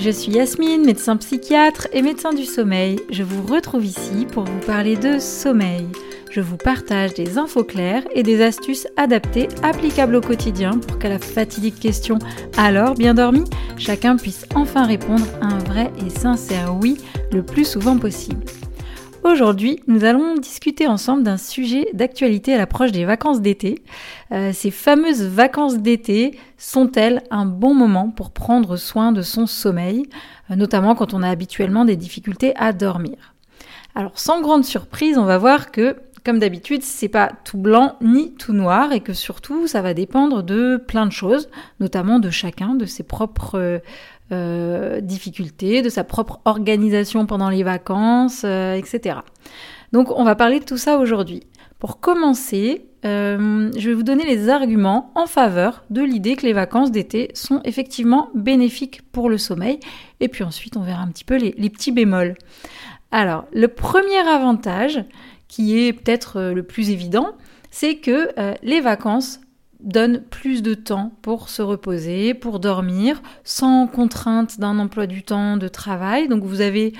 je suis Yasmine, médecin psychiatre et médecin du sommeil. Je vous retrouve ici pour vous parler de sommeil. Je vous partage des infos claires et des astuces adaptées applicables au quotidien pour qu'à la fatidique question alors bien dormi, chacun puisse enfin répondre un vrai et sincère oui le plus souvent possible. Aujourd'hui, nous allons discuter ensemble d'un sujet d'actualité à l'approche des vacances d'été. Euh, ces fameuses vacances d'été sont-elles un bon moment pour prendre soin de son sommeil, euh, notamment quand on a habituellement des difficultés à dormir? Alors sans grande surprise, on va voir que comme d'habitude, c'est pas tout blanc ni tout noir et que surtout ça va dépendre de plein de choses, notamment de chacun, de ses propres euh, difficultés, de sa propre organisation pendant les vacances, euh, etc. Donc on va parler de tout ça aujourd'hui. Pour commencer, euh, je vais vous donner les arguments en faveur de l'idée que les vacances d'été sont effectivement bénéfiques pour le sommeil. Et puis ensuite, on verra un petit peu les, les petits bémols. Alors, le premier avantage, qui est peut-être le plus évident, c'est que les vacances donne plus de temps pour se reposer, pour dormir, sans contrainte d'un emploi du temps de travail. Donc vous avez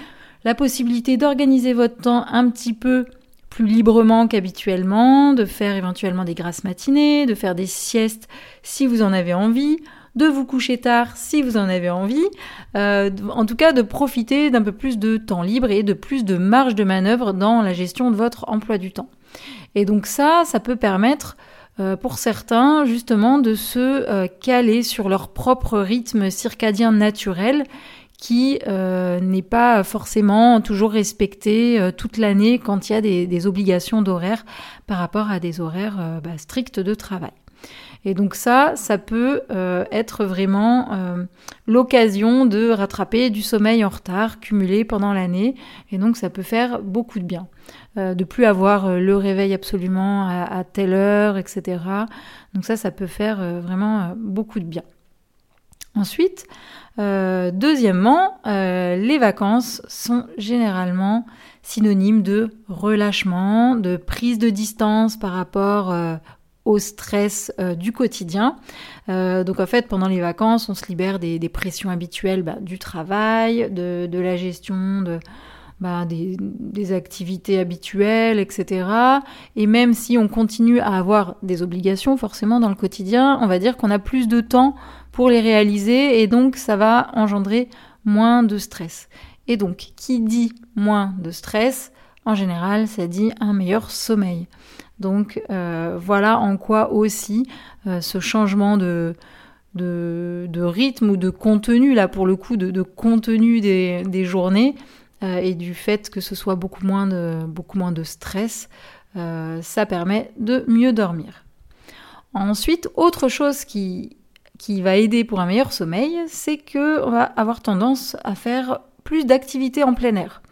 la possibilité d'organiser votre temps un petit peu plus librement qu'habituellement, de faire éventuellement des grasses matinées, de faire des siestes si vous en avez envie, de vous coucher tard si vous en avez envie, euh, en tout cas de profiter d'un peu plus de temps libre et de plus de marge de manœuvre dans la gestion de votre emploi du temps. Et donc ça, ça peut permettre euh, pour certains, justement, de se euh, caler sur leur propre rythme circadien naturel qui n'est pas forcément toujours respecté toute l'année quand il y a des, obligations d'horaire par rapport à des horaires bah, stricts de travail. Et donc ça, ça peut être vraiment l'occasion de rattraper du sommeil en retard cumulé pendant l'année. Et donc ça peut faire beaucoup de bien. Euh, de plus avoir euh, le réveil absolument à, telle heure, etc. Donc ça, ça peut faire euh, vraiment beaucoup de bien. Ensuite, deuxièmement, les vacances sont généralement synonymes de relâchement, de prise de distance par rapport au stress du quotidien. donc en fait, pendant les vacances, on se libère des, pressions habituelles bah, du travail, de, la gestion de, bah, des, activités habituelles, etc. Et même si on continue à avoir des obligations forcément dans le quotidien, on va dire qu'on a plus de temps pour les réaliser et donc ça va engendrer moins de stress. Et donc, qui dit moins de stress, en général, ça dit un meilleur sommeil. Donc euh, voilà en quoi aussi euh, ce changement de, de, rythme ou de contenu, là pour le coup de, contenu des, journées, euh, et du fait que ce soit beaucoup moins de, beaucoup moins de stress, ça permet de mieux dormir. Ensuite, autre chose qui, qui va aider pour un meilleur sommeil, c'est qu'on va avoir tendance à faire plus d'activités en plein air.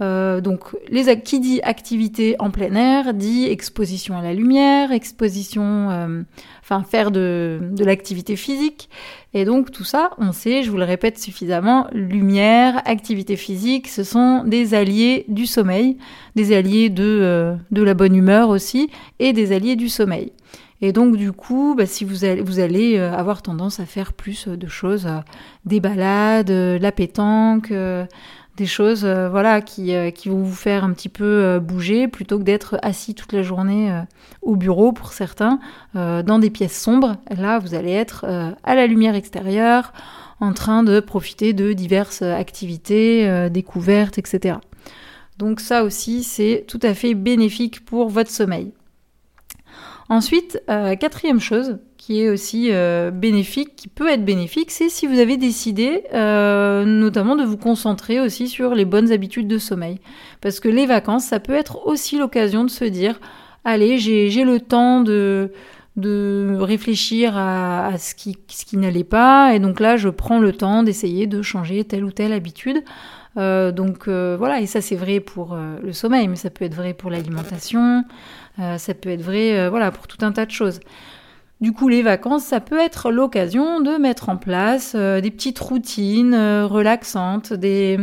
Euh, donc, les, qui dit activité en plein air dit exposition à la lumière, exposition, euh, enfin faire de, de l'activité physique. Et donc tout ça, on sait, je vous le répète suffisamment, lumière, activité physique, ce sont des alliés du sommeil, des alliés de, euh, de la bonne humeur aussi, et des alliés du sommeil. Et donc du coup, bah, si vous allez, vous allez avoir tendance à faire plus de choses, des balades, la pétanque, des choses euh, voilà qui, euh, qui, vont vous faire un petit peu euh, bouger plutôt que d'être assis toute la journée au bureau pour certains dans des pièces sombres. Là vous allez être à la lumière extérieure en train de profiter de diverses activités découvertes etc donc ça aussi c'est tout à fait bénéfique pour votre sommeil. Ensuite quatrième chose qui est aussi euh, bénéfique, qui peut être bénéfique, c'est si vous avez décidé euh, notamment de vous concentrer aussi sur les bonnes habitudes de sommeil. Parce que les vacances, ça peut être aussi l'occasion de se dire, allez, j'ai le temps de, réfléchir à, ce qui, ce qui n'allait pas, et donc là, je prends le temps d'essayer de changer telle ou telle habitude. Euh, donc voilà, et ça c'est vrai pour le sommeil, mais ça peut être vrai pour l'alimentation, ça peut être vrai voilà pour tout un tas de choses. Du coup, les vacances, ça peut être l'occasion de mettre en place euh, des petites routines euh, relaxantes, des,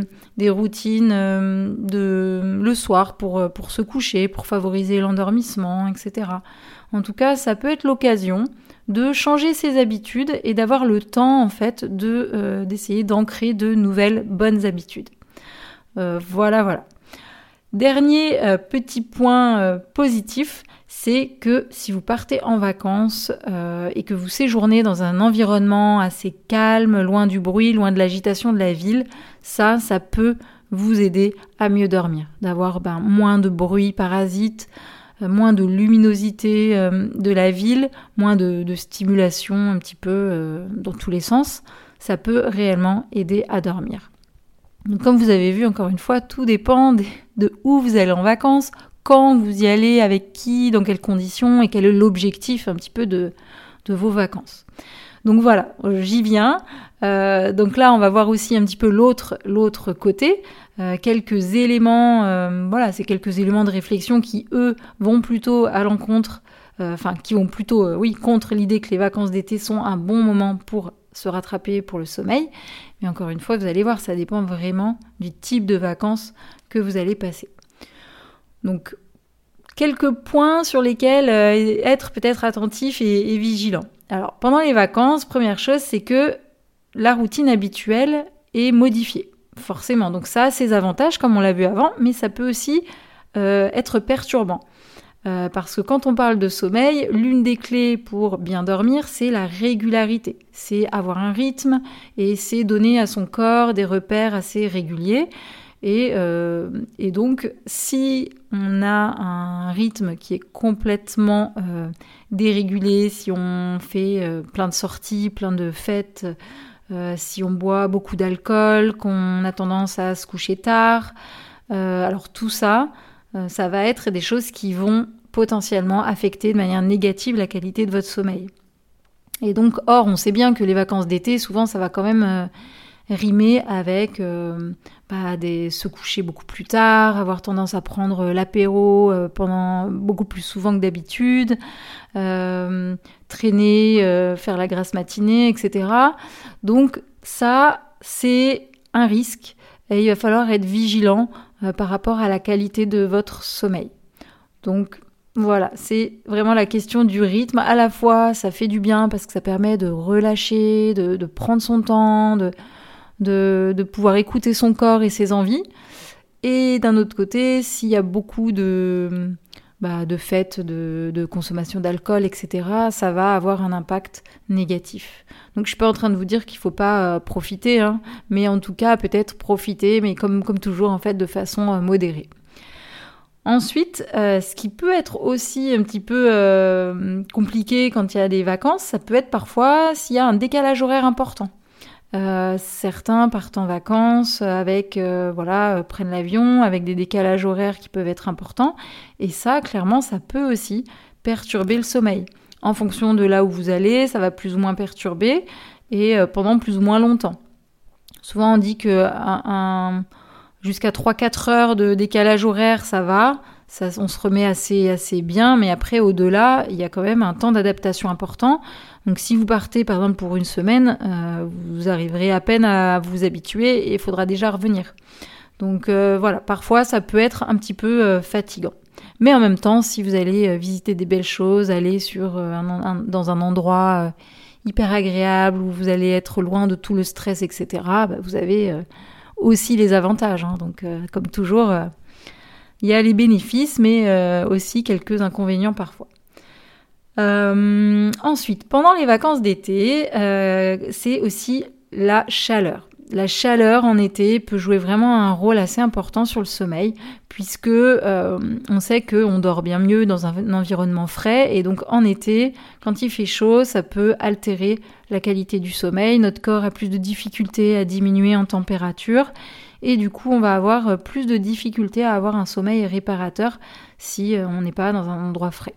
routines euh, de le soir pour, se coucher, pour favoriser l'endormissement, etc. En tout cas, ça peut être l'occasion de changer ses habitudes et d'avoir le temps en fait de d'essayer d'ancrer de nouvelles bonnes habitudes. voilà, voilà. Dernier petit point positif, c'est que si vous partez en vacances euh, et que vous séjournez dans un environnement assez calme, loin du bruit, loin de l'agitation de la ville, ça, ça peut vous aider à mieux dormir, d'avoir ben, moins de bruit parasite, euh, moins de luminosité euh, de la ville, moins de, stimulation un petit peu dans tous les sens. Ça peut réellement aider à dormir. Comme vous avez vu, encore une fois, tout dépend de où vous allez en vacances, quand vous y allez, avec qui, dans quelles conditions et quel est l'objectif un petit peu de, vos vacances. Donc voilà, j'y viens. Euh, donc là, on va voir aussi un petit peu l'autre l'autre côté, euh, quelques éléments. Euh, voilà, c'est quelques éléments de réflexion qui eux vont plutôt à l'encontre, enfin qui vont plutôt, oui, contre l'idée que les vacances d'été sont un bon moment pour se rattraper pour le sommeil. Mais encore une fois, vous allez voir, ça dépend vraiment du type de vacances que vous allez passer. Donc, quelques points sur lesquels euh, être peut-être attentif et, vigilant. Alors, pendant les vacances, première chose, c'est que la routine habituelle est modifiée, forcément. Donc ça a ses avantages, comme on l'a vu avant, mais ça peut aussi euh, être perturbant. Euh, parce que quand on parle de sommeil, l'une des clés pour bien dormir, c'est la régularité. C'est avoir un rythme et c'est donner à son corps des repères assez réguliers. Euh, et, donc, si on a un rythme qui est complètement euh, dérégulé, si on fait euh, plein de sorties, plein de fêtes, si on boit beaucoup d'alcool, qu'on a tendance à se coucher tard, alors tout ça, ça va être des choses qui vont potentiellement affecter de manière négative la qualité de votre sommeil. Et donc, or, on sait bien que les vacances d'été, souvent, ça va quand même rimer avec euh, bah, se coucher beaucoup plus tard, avoir tendance à prendre l'apéro euh, pendant beaucoup plus souvent que d'habitude, euh, traîner, faire la grasse matinée, etc. Donc ça, c'est un risque il va falloir être vigilant par rapport à la qualité de votre sommeil. Donc voilà, c'est vraiment la question du rythme. À la fois, ça fait du bien parce que ça permet de relâcher, de prendre son temps, de, de, pouvoir écouter son corps et ses envies. Et d'un autre côté, s'il y a beaucoup de, bah, de fêtes, de, consommation d'alcool, etc., ça va avoir un impact négatif. Donc je suis pas en train de vous dire qu'il faut pas euh, profiter, hein, mais en tout cas peut-être profiter, mais comme, comme toujours en fait de façon euh, modérée. Ensuite, euh, ce qui peut être aussi un petit peu compliqué quand il y a des vacances, ça peut être parfois s'il y a un décalage horaire important. Euh, certains partent en vacances avec, euh, voilà, euh, prennent l'avion avec des décalages horaires qui peuvent être importants. Et ça, clairement, ça peut aussi perturber le sommeil. En fonction de là où vous allez, ça va plus ou moins perturber et pendant plus ou moins longtemps. Souvent, on dit que jusqu'à 3-4 heures de décalage horaire, ça va. Ça, on se remet assez, assez bien, mais après, au-delà, il y a quand même un temps d'adaptation important. Donc si vous partez par exemple pour une semaine, euh, vous arriverez à peine à vous habituer et il faudra déjà revenir. Donc euh, voilà, parfois ça peut être un petit peu euh, fatigant. Mais en même temps, si vous allez visiter des belles choses, aller sur dans un endroit hyper agréable où vous allez être loin de tout le stress, etc., bah, vous avez aussi les avantages. Hein. Donc comme toujours, il y a les bénéfices, mais aussi quelques inconvénients parfois. Euh, ensuite, pendant les vacances d'été, euh, c'est aussi la chaleur. La chaleur en été peut jouer vraiment un rôle assez important sur le sommeil, puisque euh, on sait qu'on dort bien mieux dans un, environnement frais, et donc en été, quand il fait chaud, ça peut altérer la qualité du sommeil. Notre corps a plus de difficultés à diminuer en température, et du coup, on va avoir plus de difficultés à avoir un sommeil réparateur si on n'est pas dans un endroit frais.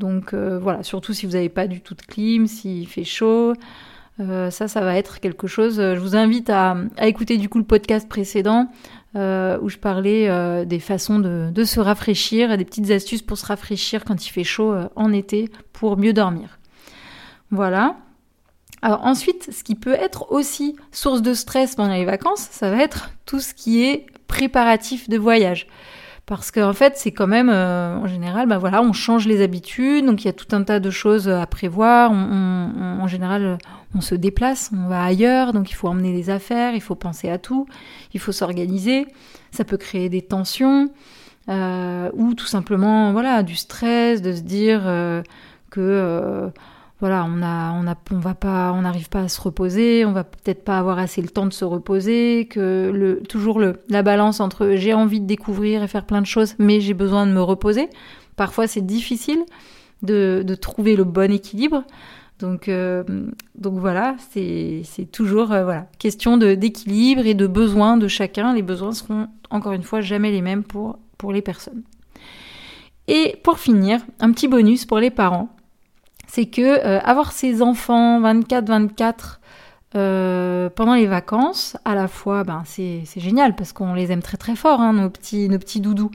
Donc euh, voilà, surtout si vous n'avez pas du tout de clim, s'il fait chaud. Euh, ça, ça va être quelque chose. Euh, je vous invite à, écouter du coup le podcast précédent où je parlais des façons de, se rafraîchir, des petites astuces pour se rafraîchir quand il fait chaud en été pour mieux dormir. Voilà. Alors ensuite, ce qui peut être aussi source de stress pendant les vacances, ça va être tout ce qui est préparatif de voyage. Parce qu'en fait, c'est quand même, euh, en général, bah voilà, on change les habitudes, donc il y a tout un tas de choses à prévoir. en général, on se déplace, on va ailleurs, donc il faut emmener des affaires, il faut penser à tout, il faut s'organiser. Ça peut créer des tensions, euh, ou tout simplement, voilà, du stress, de se dire euh, que voilà, on va pas, on n'arrive pas à se reposer, on va peut-être pas avoir assez le temps de se reposer, que le, toujours le, la balance entre j'ai envie de découvrir et faire plein de choses, mais j'ai besoin de me reposer. Parfois, c'est difficile de, de, trouver le bon équilibre. Donc, euh, donc voilà, c'est toujours euh, voilà question d'équilibre et de besoins de chacun. Les besoins seront encore une fois jamais les mêmes pour, pour les personnes. Et pour finir, un petit bonus pour les parents c'est que euh, avoir ses enfants 24-24 euh, pendant les vacances, à la fois, ben, c'est génial parce qu'on les aime très très fort, hein, nos petits nos petits doudous.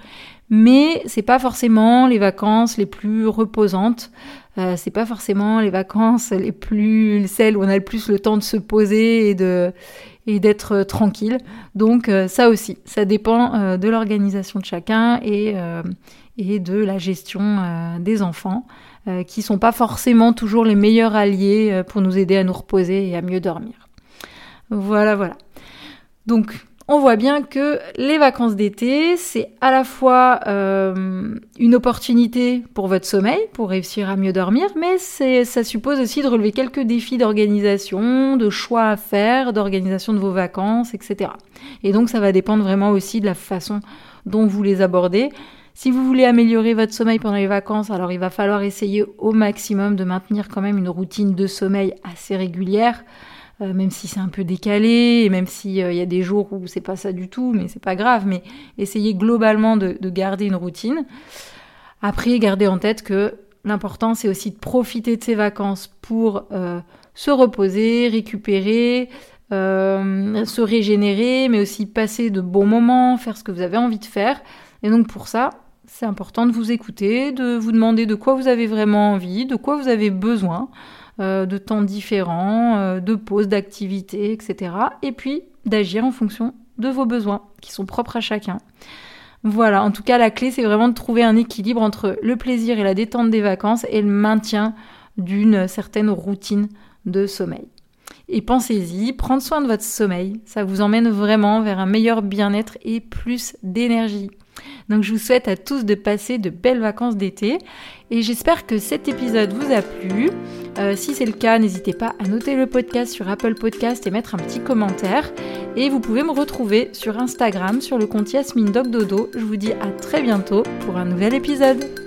Mais c'est pas forcément les vacances les plus reposantes. Euh, c'est pas forcément les vacances les plus celles où on a le plus le temps de se poser et de et d'être tranquille. Donc ça aussi, ça dépend de l'organisation de chacun et et de la gestion des enfants. Euh, qui sont pas forcément toujours les meilleurs alliés euh, pour nous aider à nous reposer et à mieux dormir. Voilà, voilà. Donc, on voit bien que les vacances d'été, c'est à la fois euh, une opportunité pour votre sommeil, pour réussir à mieux dormir, mais ça suppose aussi de relever quelques défis d'organisation, de choix à faire, d'organisation de vos vacances, etc. Et donc ça va dépendre vraiment aussi de la façon dont vous les abordez. Si vous voulez améliorer votre sommeil pendant les vacances, alors il va falloir essayer au maximum de maintenir quand même une routine de sommeil assez régulière. Euh, même si c'est un peu décalé, et même s'il euh, y a des jours où c'est pas ça du tout, mais c'est pas grave, mais essayez globalement de, garder une routine. Après, gardez en tête que l'important c'est aussi de profiter de ces vacances pour euh, se reposer, récupérer, se régénérer, mais aussi passer de bons moments, faire ce que vous avez envie de faire. Et donc pour ça, c'est important de vous écouter, de vous demander de quoi vous avez vraiment envie, de quoi vous avez besoin, euh, de temps différents, euh, de pauses, d'activités, etc. Et puis d'agir en fonction de vos besoins qui sont propres à chacun. Voilà, en tout cas la clé c'est vraiment de trouver un équilibre entre le plaisir et la détente des vacances et le maintien d'une certaine routine de sommeil. Et pensez-y, prendre soin de votre sommeil, ça vous emmène vraiment vers un meilleur bien-être et plus d'énergie. Donc je vous souhaite à tous de passer de belles vacances d'été et j'espère que cet épisode vous a plu. Euh, si c'est le cas, n'hésitez pas à noter le podcast sur Apple Podcast et mettre un petit commentaire. Et vous pouvez me retrouver sur Instagram sur le compte Yasmine Dodo. Je vous dis à très bientôt pour un nouvel épisode.